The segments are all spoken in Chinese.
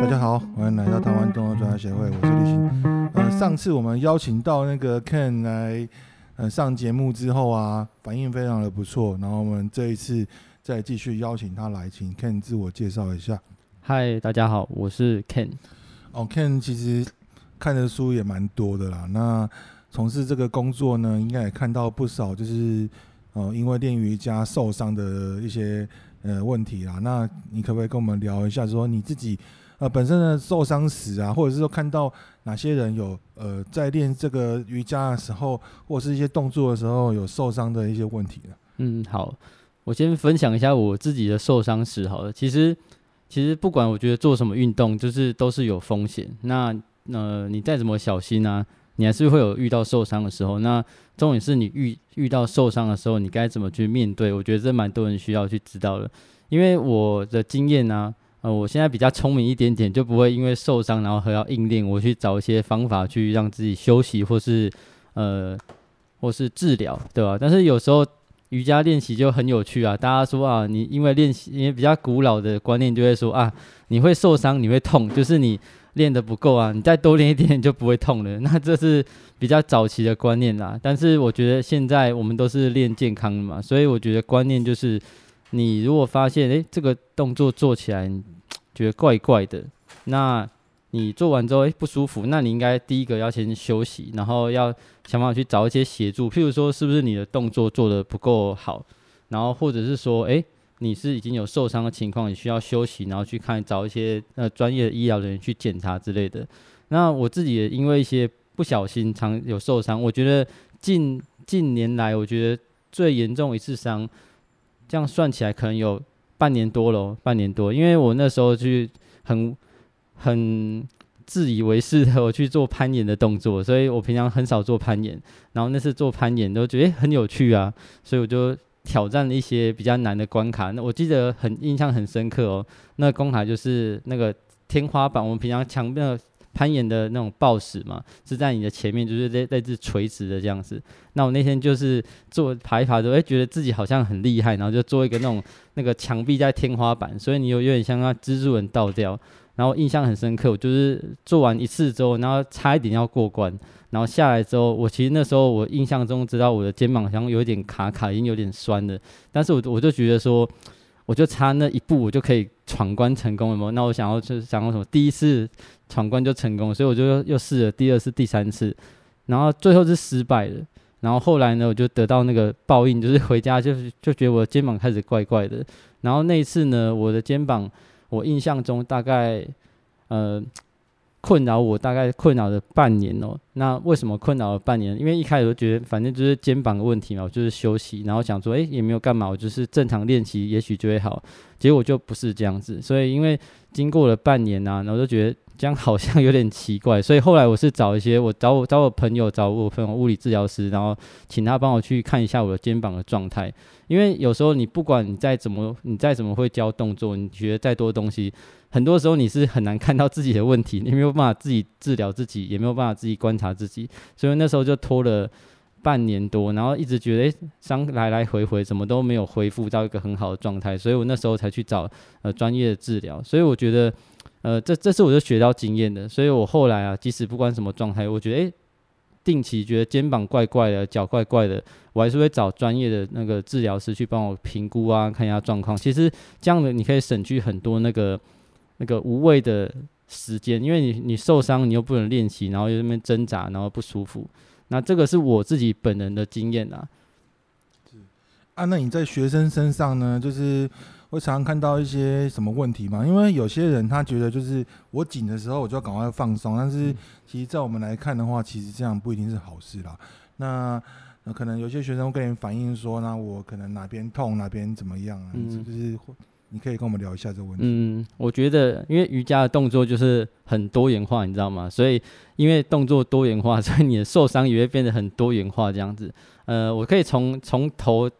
大家好，欢迎来到台湾动作专家协会，我是立新。呃，上次我们邀请到那个 Ken 来呃上节目之后啊，反应非常的不错。然后我们这一次再继续邀请他来，请 Ken 自我介绍一下。嗨，大家好，我是 Ken。哦，Ken 其实看的书也蛮多的啦。那从事这个工作呢，应该也看到不少，就是呃因为练瑜伽受伤的一些。呃，问题啦，那你可不可以跟我们聊一下，说你自己呃本身的受伤史啊，或者是说看到哪些人有呃在练这个瑜伽的时候，或者是一些动作的时候有受伤的一些问题呢？嗯，好，我先分享一下我自己的受伤史好了。其实，其实不管我觉得做什么运动，就是都是有风险。那呃，你再怎么小心啊。你还是会有遇到受伤的时候，那重点是你遇遇到受伤的时候，你该怎么去面对？我觉得这蛮多人需要去知道的，因为我的经验呢，我现在比较聪明一点点，就不会因为受伤然后还要硬练，我去找一些方法去让自己休息，或是呃，或是治疗，对吧？但是有时候瑜伽练习就很有趣啊，大家说啊，你因为练习，因为比较古老的观念就会说啊，你会受伤，你会痛，就是你。练得不够啊，你再多练一点就不会痛了。那这是比较早期的观念啦。但是我觉得现在我们都是练健康的嘛，所以我觉得观念就是，你如果发现诶这个动作做起来觉得怪怪的，那你做完之后诶不舒服，那你应该第一个要先休息，然后要想办法去找一些协助，譬如说是不是你的动作做得不够好，然后或者是说诶。你是已经有受伤的情况，你需要休息，然后去看找一些呃专业的医疗人员去检查之类的。那我自己也因为一些不小心常有受伤，我觉得近近年来我觉得最严重一次伤，这样算起来可能有半年多了，半年多。因为我那时候去很很自以为是的 我去做攀岩的动作，所以我平常很少做攀岩，然后那次做攀岩都觉得很有趣啊，所以我就。挑战了一些比较难的关卡，那我记得很印象很深刻哦。那关卡就是那个天花板，我们平常墙面攀岩的那种抱石嘛，是在你的前面，就是类类似垂直的这样子。那我那天就是做爬一爬之后，哎，觉得自己好像很厉害，然后就做一个那种那个墙壁在天花板，所以你有有点像那蜘蛛人倒吊。然后印象很深刻，我就是做完一次之后，然后差一点要过关，然后下来之后，我其实那时候我印象中知道我的肩膀好像有点卡卡，已经有点酸了。但是我我就觉得说，我就差那一步，我就可以闯关成功了嘛。那我想要就是想要什么，第一次闯关就成功，所以我就又试了第二次、第三次，然后最后是失败了。然后后来呢，我就得到那个报应，就是回家就是就觉得我的肩膀开始怪怪的。然后那一次呢，我的肩膀。我印象中大概，呃，困扰我大概困扰了半年哦。那为什么困扰了半年？因为一开始我觉得反正就是肩膀的问题嘛，我就是休息，然后想说，诶，也没有干嘛，我就是正常练习，也许就会好。结果就不是这样子。所以因为经过了半年呐、啊，然后就觉得这样好像有点奇怪。所以后来我是找一些，我找我找我朋友，找我朋友物理治疗师，然后请他帮我去看一下我的肩膀的状态。因为有时候你不管你再怎么你再怎么会教动作，你学再多东西，很多时候你是很难看到自己的问题，你没有办法自己治疗自己，也没有办法自己观察自己，所以那时候就拖了半年多，然后一直觉得伤来来回回怎么都没有恢复到一个很好的状态，所以我那时候才去找呃专业的治疗。所以我觉得呃这这是我就学到经验的，所以我后来啊即使不管什么状态，我觉得诶。定期觉得肩膀怪怪的，脚怪怪的，我还是会找专业的那个治疗师去帮我评估啊，看一下状况。其实这样的你可以省去很多那个那个无谓的时间，因为你你受伤，你又不能练习，然后又在那边挣扎，然后不舒服。那这个是我自己本人的经验啊。是啊，那你在学生身上呢？就是。会常常看到一些什么问题吗？因为有些人他觉得就是我紧的时候我就要赶快放松，但是其实在我们来看的话，其实这样不一定是好事啦。那可能有些学生会跟你反映说，那我可能哪边痛哪边怎么样啊？嗯，就是你可以跟我们聊一下这个问题。嗯，我觉得因为瑜伽的动作就是很多元化，你知道吗？所以因为动作多元化，所以你的受伤也会变得很多元化这样子。呃，我可以从从头。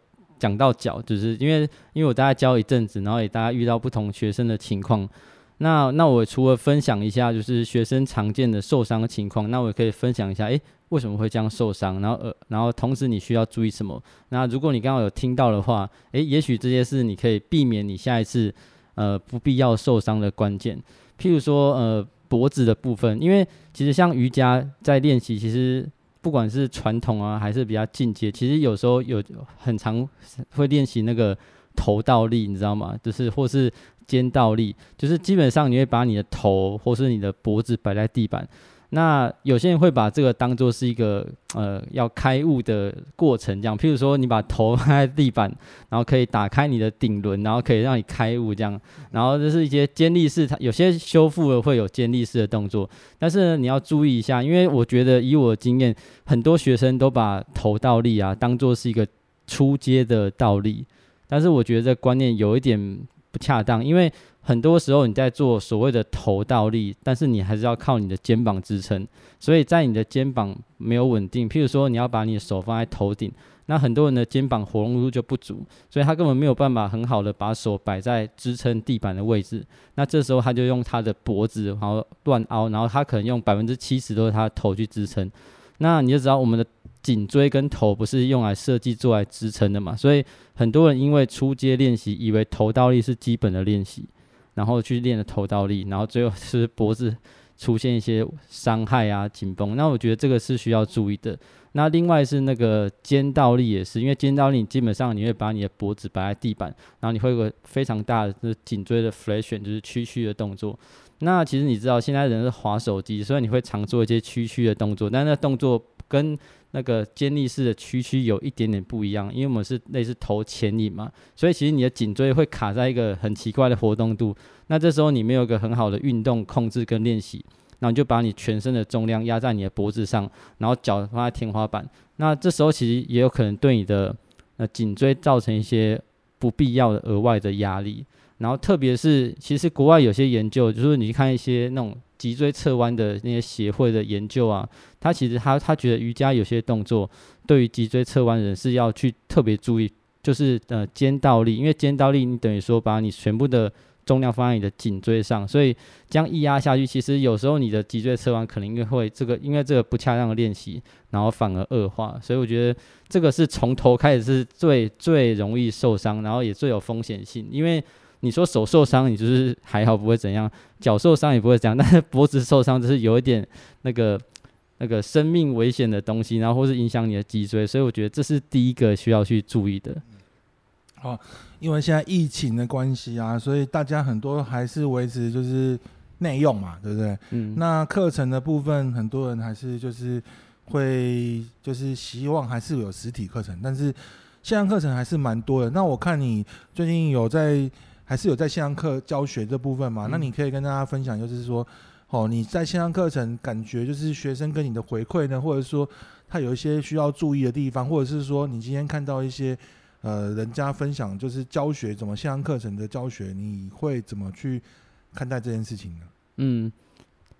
讲到脚，就是因为因为我大概教一阵子，然后也大家遇到不同学生的情况。那那我除了分享一下，就是学生常见的受伤的情况，那我也可以分享一下，诶，为什么会这样受伤？然后呃，然后同时你需要注意什么？那如果你刚好有听到的话，诶，也许这些是你可以避免你下一次呃不必要受伤的关键。譬如说呃脖子的部分，因为其实像瑜伽在练习，其实不管是传统啊还是比较进阶，其实有时候有很常会练习那个头倒立，你知道吗？就是或是肩倒立，就是基本上你会把你的头或是你的脖子摆在地板。那有些人会把这个当做是一个呃要开悟的过程，这样，譬如说你把头放在地板，然后可以打开你的顶轮，然后可以让你开悟这样，然后这是一些肩力式，它有些修复了会有肩力式的动作，但是呢你要注意一下，因为我觉得以我的经验，很多学生都把头倒立啊当做是一个初阶的倒立，但是我觉得这观念有一点恰当，因为。很多时候你在做所谓的头倒立，但是你还是要靠你的肩膀支撑，所以在你的肩膀没有稳定，譬如说你要把你的手放在头顶，那很多人的肩膀活动度就不足，所以他根本没有办法很好的把手摆在支撑地板的位置，那这时候他就用他的脖子然后乱凹，然后他可能用百分之七十都是他的头去支撑，那你就知道我们的颈椎跟头不是用来设计做来支撑的嘛，所以很多人因为初阶练习以为头倒立是基本的练习。然后去练的头倒立，然后最后是脖子出现一些伤害啊、紧绷。那我觉得这个是需要注意的。那另外是那个肩倒立也是，因为肩倒立基本上你会把你的脖子摆在地板，然后你会有个非常大的颈椎的 flexion，就是屈曲的动作。那其实你知道现在人是滑手机，所以你会常做一些屈曲的动作，但那动作跟那个肩力式的屈曲有一点点不一样，因为我们是类似头前引嘛，所以其实你的颈椎会卡在一个很奇怪的活动度。那这时候你没有一个很好的运动控制跟练习，然后你就把你全身的重量压在你的脖子上，然后脚放在天花板。那这时候其实也有可能对你的呃颈椎造成一些不必要的额外的压力。然后特别是其实国外有些研究，就是你看一些那种。脊椎侧弯的那些协会的研究啊，他其实他他觉得瑜伽有些动作对于脊椎侧弯人是要去特别注意，就是呃肩倒立，因为肩倒立你等于说把你全部的重量放在你的颈椎上，所以这样一压下去，其实有时候你的脊椎侧弯可能因为会这个因为这个不恰当的练习，然后反而恶化，所以我觉得这个是从头开始是最最容易受伤，然后也最有风险性，因为。你说手受伤，你就是还好不会怎样；脚受伤也不会怎样，但是脖子受伤就是有一点那个那个生命危险的东西，然后或是影响你的脊椎，所以我觉得这是第一个需要去注意的。好、哦，因为现在疫情的关系啊，所以大家很多还是维持就是内用嘛，对不对？嗯。那课程的部分，很多人还是就是会就是希望还是有实体课程，但是线上课程还是蛮多的。那我看你最近有在。还是有在线上课教学这部分嘛？嗯、那你可以跟大家分享，就是说，哦，你在线上课程感觉就是学生跟你的回馈呢，或者说他有一些需要注意的地方，或者是说你今天看到一些呃人家分享就是教学怎么线上课程的教学，你会怎么去看待这件事情呢？嗯，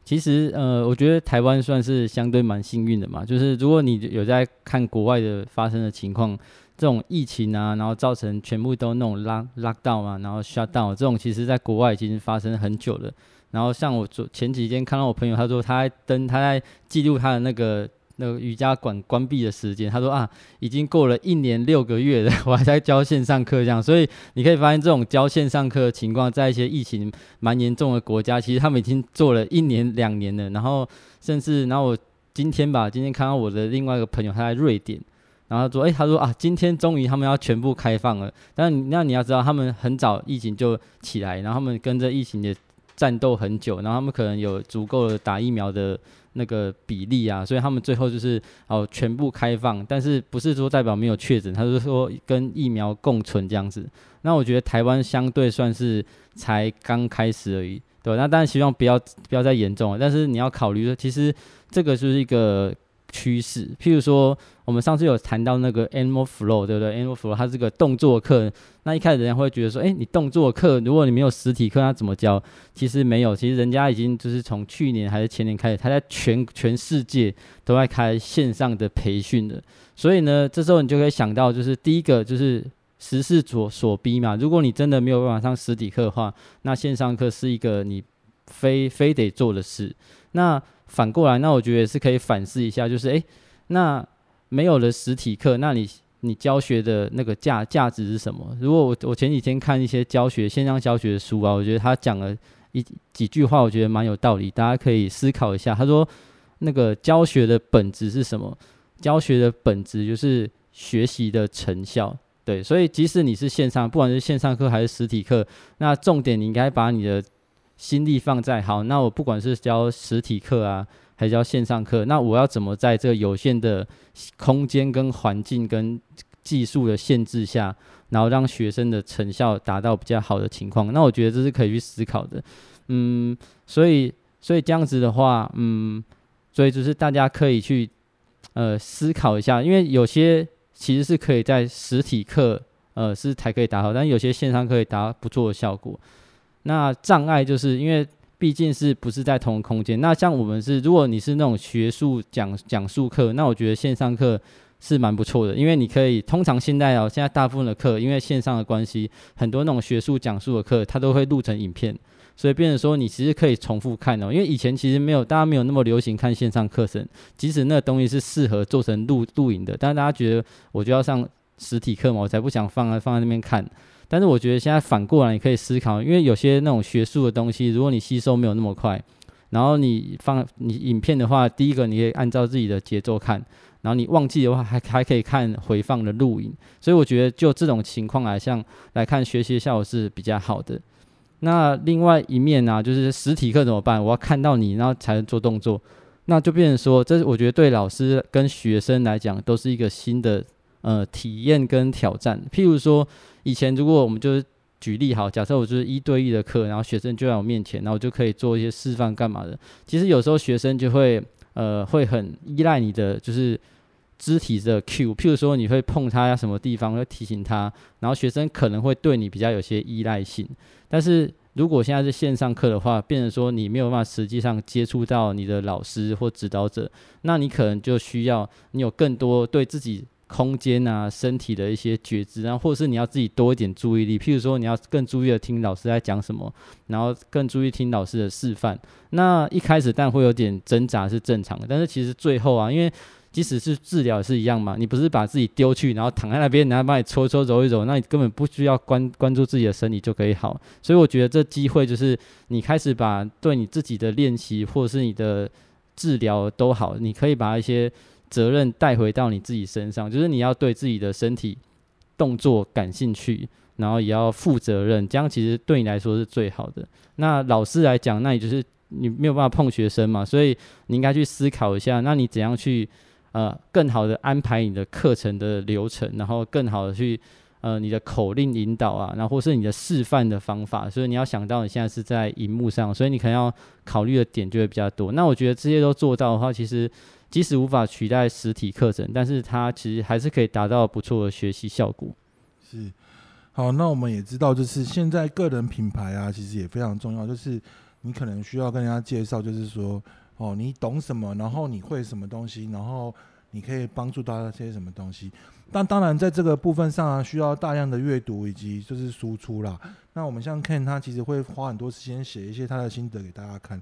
其实呃，我觉得台湾算是相对蛮幸运的嘛，就是如果你有在看国外的发生的情况。这种疫情啊，然后造成全部都那种拉拉到嘛，然后 shut down 这种，其实在国外已经发生很久了。然后像我昨前几天看到我朋友，他说他在登，他在记录他的那个那个瑜伽馆关闭的时间。他说啊，已经过了一年六个月了，我还在教线上课这样。所以你可以发现，这种教线上课的情况，在一些疫情蛮严重的国家，其实他们已经做了一年两年了。然后甚至，然后我今天吧，今天看到我的另外一个朋友，他在瑞典。然后他说：“哎，他说啊，今天终于他们要全部开放了。但那你要知道，他们很早疫情就起来，然后他们跟着疫情也战斗很久，然后他们可能有足够的打疫苗的那个比例啊，所以他们最后就是哦全部开放。但是不是说代表没有确诊，他是说跟疫苗共存这样子。那我觉得台湾相对算是才刚开始而已，对。那当然希望不要不要再严重了，但是你要考虑说，其实这个就是一个。”趋势，譬如说，我们上次有谈到那个 Animal Flow，对不对？Animal Flow 它是个动作课，那一开始人家会觉得说，诶，你动作课，如果你没有实体课，那怎么教？其实没有，其实人家已经就是从去年还是前年开始，他在全全世界都在开线上的培训的。所以呢，这时候你就可以想到，就是第一个就是时势所所逼嘛。如果你真的没有办法上实体课的话，那线上课是一个你非非得做的事。那反过来，那我觉得也是可以反思一下，就是诶，那没有了实体课，那你你教学的那个价价值是什么？如果我我前几天看一些教学线上教学的书啊，我觉得他讲了一几句话，我觉得蛮有道理，大家可以思考一下。他说，那个教学的本质是什么？教学的本质就是学习的成效。对，所以即使你是线上，不管是线上课还是实体课，那重点你应该把你的心力放在好。那我不管是教实体课啊，还是教线上课，那我要怎么在这个有限的空间、跟环境、跟技术的限制下，然后让学生的成效达到比较好的情况？那我觉得这是可以去思考的。嗯，所以所以这样子的话，嗯，所以就是大家可以去呃思考一下，因为有些。其实是可以在实体课，呃，是才可以达到，但有些线上可以达不错的效果。那障碍就是因为毕竟是不是在同空间？那像我们是，如果你是那种学术讲讲述课，那我觉得线上课是蛮不错的，因为你可以通常现在哦，现在大部分的课因为线上的关系，很多那种学术讲述的课，它都会录成影片。所以变成说，你其实可以重复看哦，因为以前其实没有，大家没有那么流行看线上课程。即使那东西是适合做成录录影的，但是大家觉得我就要上实体课嘛，我才不想放在放在那边看。但是我觉得现在反过来，你可以思考，因为有些那种学术的东西，如果你吸收没有那么快，然后你放你影片的话，第一个你可以按照自己的节奏看，然后你忘记的话，还还可以看回放的录影。所以我觉得就这种情况来像来看，学习效果是比较好的。那另外一面呢、就是实体课怎么办？我要看到你，然后才能做动作，那就变成说，这是我觉得对老师跟学生来讲都是一个新的呃体验跟挑战。譬如说，以前如果我们就是举例好，假设我就是一对一的课，然后学生就在我面前，然后我就可以做一些示范干嘛的。其实有时候学生就会呃会很依赖你的就是肢体的 cue，譬如说你会碰他什么地方，会提醒他，然后学生可能会对你比较有些依赖性。但是如果现在是线上课的话，变成说你没有办法实际上接触到你的老师或指导者，那你可能就需要你有更多对自己空间啊、身体的一些觉知，然后或者是你要自己多一点注意力，譬如说你要更注意的听老师在讲什么，然后更注意听老师的示范。那一开始但会有点挣扎是正常的，但是其实最后啊，因为即使是治疗也是一样嘛，你不是把自己丢去，然后躺在那边，然后帮你搓搓揉一揉，那你根本不需要关关注自己的身体就可以好。所以我觉得这机会就是你开始把对你自己的练习或者是你的治疗都好，你可以把一些责任带回到你自己身上，就是你要对自己的身体动作感兴趣，然后也要负责任，这样其实对你来说是最好的。那老师来讲，那你就是你没有办法碰学生嘛，所以你应该去思考一下，那你怎样去。呃，更好的安排你的课程的流程，然后更好的去呃你的口令引导啊，然后或是你的示范的方法，所以你要想到你现在是在荧幕上，所以你可能要考虑的点就会比较多。那我觉得这些都做到的话，其实即使无法取代实体课程，但是它其实还是可以达到不错的学习效果。是，好，那我们也知道，就是现在个人品牌啊，其实也非常重要，就是你可能需要跟人家介绍，就是说。哦，你懂什么？然后你会什么东西？然后你可以帮助大家些什么东西？但当然，在这个部分上啊，需要大量的阅读以及就是输出啦。那我们像 Ken 他其实会花很多时间写一些他的心得给大家看。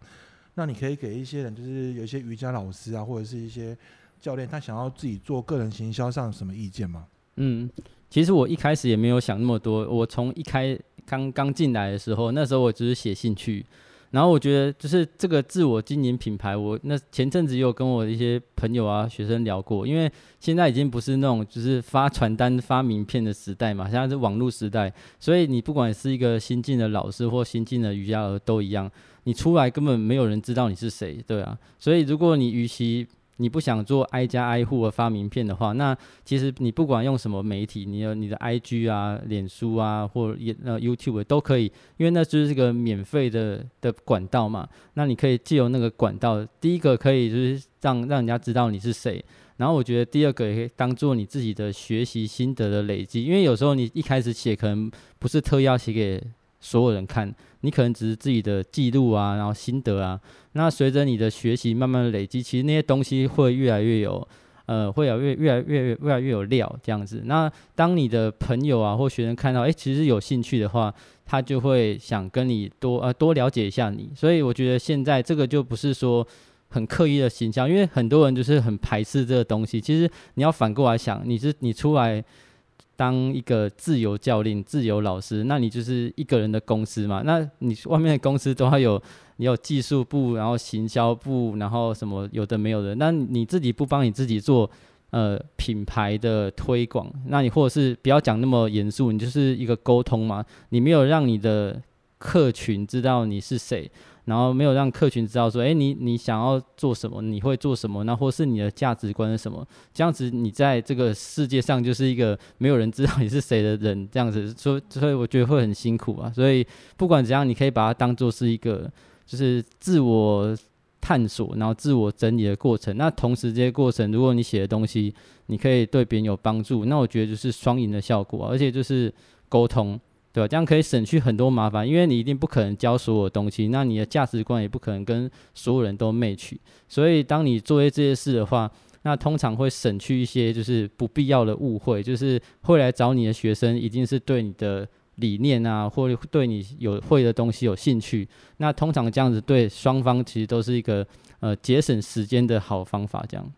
那你可以给一些人，就是有一些瑜伽老师啊，或者是一些教练，他想要自己做个人行销上什么意见吗？嗯，其实我一开始也没有想那么多。我从一开刚刚进来的时候，那时候我只是写兴趣。然后我觉得，就是这个自我经营品牌，我那前阵子有跟我一些朋友啊、学生聊过，因为现在已经不是那种就是发传单、发名片的时代嘛，现在是网络时代，所以你不管是一个新进的老师或新进的瑜伽儿都一样，你出来根本没有人知道你是谁，对啊，所以如果你与其你不想做挨家挨户的发名片的话，那其实你不管用什么媒体，你有你的 IG 啊、脸书啊，或也呃 YouTube 都可以，因为那就是个免费的的管道嘛。那你可以借由那个管道，第一个可以就是让让人家知道你是谁，然后我觉得第二个也可以当做你自己的学习心得的累积，因为有时候你一开始写可能不是特意要写给所有人看。你可能只是自己的记录啊，然后心得啊。那随着你的学习慢慢累积，其实那些东西会越来越有，呃，会有越越来越越来越有料这样子。那当你的朋友啊或学生看到，哎，其实有兴趣的话，他就会想跟你多呃多了解一下你。所以我觉得现在这个就不是说很刻意的形象，因为很多人就是很排斥这个东西。其实你要反过来想，你是你出来。当一个自由教练、自由老师，那你就是一个人的公司嘛？那你外面的公司都要有，你有技术部，然后行销部，然后什么有的没有的。那你自己不帮你自己做呃品牌的推广，那你或者是不要讲那么严肃，你就是一个沟通嘛？你没有让你的客群知道你是谁。然后没有让客群知道说，哎，你你想要做什么，你会做什么，那或是你的价值观是什么？这样子你在这个世界上就是一个没有人知道你是谁的人，这样子，所所以我觉得会很辛苦啊。所以不管怎样，你可以把它当做是一个就是自我探索，然后自我整理的过程。那同时这些过程，如果你写的东西你可以对别人有帮助，那我觉得就是双赢的效果，而且就是沟通。对吧？这样可以省去很多麻烦，因为你一定不可能教所有东西，那你的价值观也不可能跟所有人都 match。所以，当你做这些事的话，那通常会省去一些就是不必要的误会，就是会来找你的学生一定是对你的理念啊，或者对你有会的东西有兴趣。那通常这样子对双方其实都是一个呃节省时间的好方法。这样。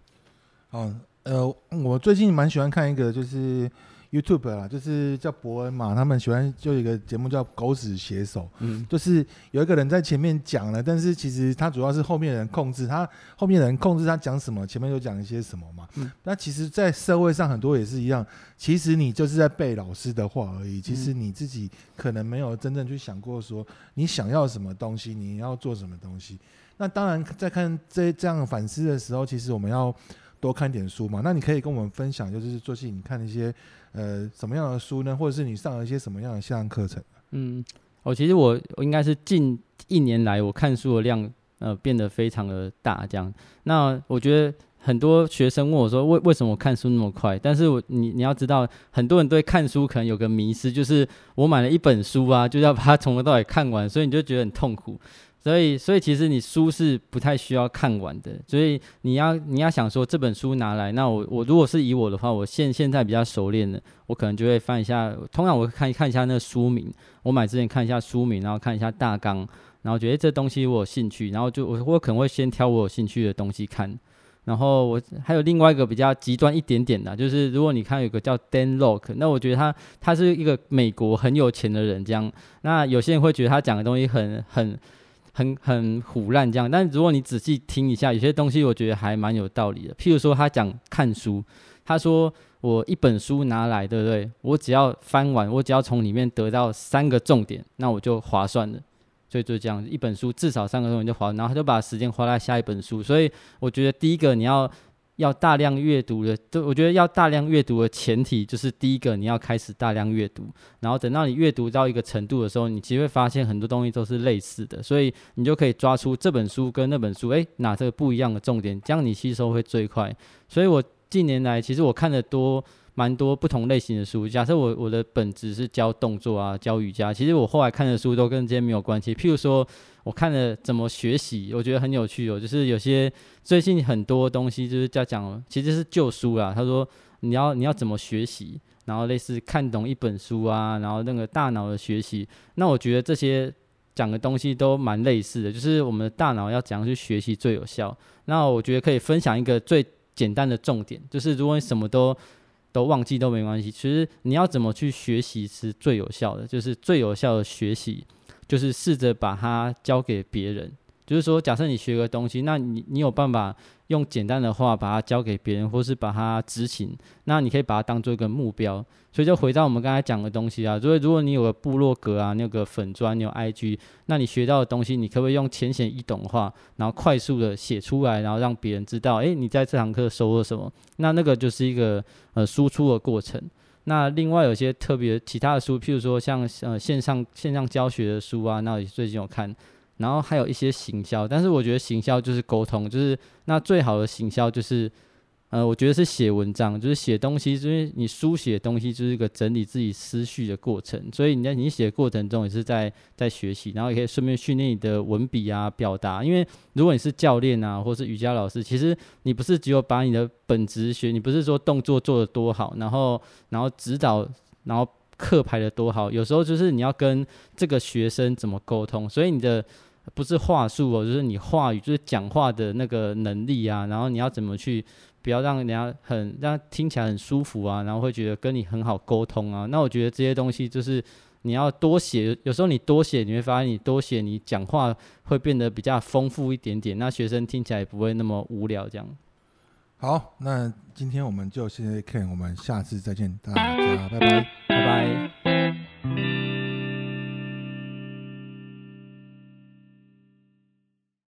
哦，呃，我最近蛮喜欢看一个就是。YouTube 啦，就是叫伯恩嘛，他们喜欢就有一个节目叫《狗屎写手》，嗯，就是有一个人在前面讲了，但是其实他主要是后面的人控制他，后面的人控制他讲什么，前面就讲一些什么嘛。嗯，那其实，在社会上很多也是一样，其实你就是在背老师的话而已，其实你自己可能没有真正去想过说你想要什么东西，你要做什么东西。那当然，在看这这样反思的时候，其实我们要多看点书嘛。那你可以跟我们分享，就是最近你看一些。呃，什么样的书呢？或者是你上了一些什么样的线上课程？嗯，我其实我应该是近一年来我看书的量呃变得非常的大，这样。那我觉得很多学生问我说，为为什么我看书那么快？但是我你你要知道，很多人对看书可能有个迷思，就是我买了一本书啊，就要把它从头到尾看完，所以你就觉得很痛苦。所以，所以其实你书是不太需要看完的。所以你要你要想说这本书拿来，那我我如果是以我的话，我现现在比较熟练的，我可能就会翻一下。通常我会看看一下那个书名，我买之前看一下书名，然后看一下大纲，然后觉得这东西我有兴趣，然后就我我可能会先挑我有兴趣的东西看。然后我还有另外一个比较极端一点点的，就是如果你看有个叫 Dan Lok，那我觉得他他是一个美国很有钱的人这样。那有些人会觉得他讲的东西很很。很很腐烂这样，但如果你仔细听一下，有些东西我觉得还蛮有道理的。譬如说，他讲看书，他说我一本书拿来，对不对？我只要翻完，我只要从里面得到三个重点，那我就划算了。所以就这样，一本书至少三个重点就划，然后他就把时间花在下一本书。所以我觉得第一个你要。要大量阅读的，就我觉得要大量阅读的前提就是第一个你要开始大量阅读，然后等到你阅读到一个程度的时候，你其实会发现很多东西都是类似的，所以你就可以抓出这本书跟那本书，诶，哪这个不一样的重点，这样你吸收会最快。所以我近年来其实我看的多。蛮多不同类型的书。假设我我的本职是教动作啊，教瑜伽，其实我后来看的书都跟这些没有关系。譬如说，我看了怎么学习，我觉得很有趣哦。就是有些最近很多东西就是在讲，其实是旧书啦。他说你要你要怎么学习，然后类似看懂一本书啊，然后那个大脑的学习。那我觉得这些讲的东西都蛮类似的，就是我们的大脑要怎样去学习最有效。那我觉得可以分享一个最简单的重点，就是如果你什么都都忘记都没关系。其实你要怎么去学习是最有效的，就是最有效的学习，就是试着把它交给别人。就是说，假设你学个东西，那你你有办法用简单的话把它交给别人，或是把它执行，那你可以把它当做一个目标。所以就回到我们刚才讲的东西啊，所以如果你有个部落格啊，你有个粉砖，你有 IG，那你学到的东西，你可不可以用浅显易懂的话，然后快速的写出来，然后让别人知道，诶，你在这堂课收获什么？那那个就是一个呃输出的过程。那另外有些特别其他的书，譬如说像呃线上线上教学的书啊，那我最近有看。然后还有一些行销，但是我觉得行销就是沟通，就是那最好的行销就是，呃，我觉得是写文章，就是写东西，因为你书写东西就是一个整理自己思绪的过程，所以你在你写的过程中也是在在学习，然后也可以顺便训练你的文笔啊、表达。因为如果你是教练啊，或是瑜伽老师，其实你不是只有把你的本职学，你不是说动作做得多好，然后然后指导，然后课排得多好，有时候就是你要跟这个学生怎么沟通，所以你的。不是话术哦，就是你话语，就是讲话的那个能力啊，然后你要怎么去，不要让人家很让听起来很舒服啊，然后会觉得跟你很好沟通啊。那我觉得这些东西就是你要多写，有时候你多写，你会发现你多写，你讲话会变得比较丰富一点点，那学生听起来也不会那么无聊这样。好，那今天我们就谢谢 Ken，我们下次再见，大家 拜拜，拜拜。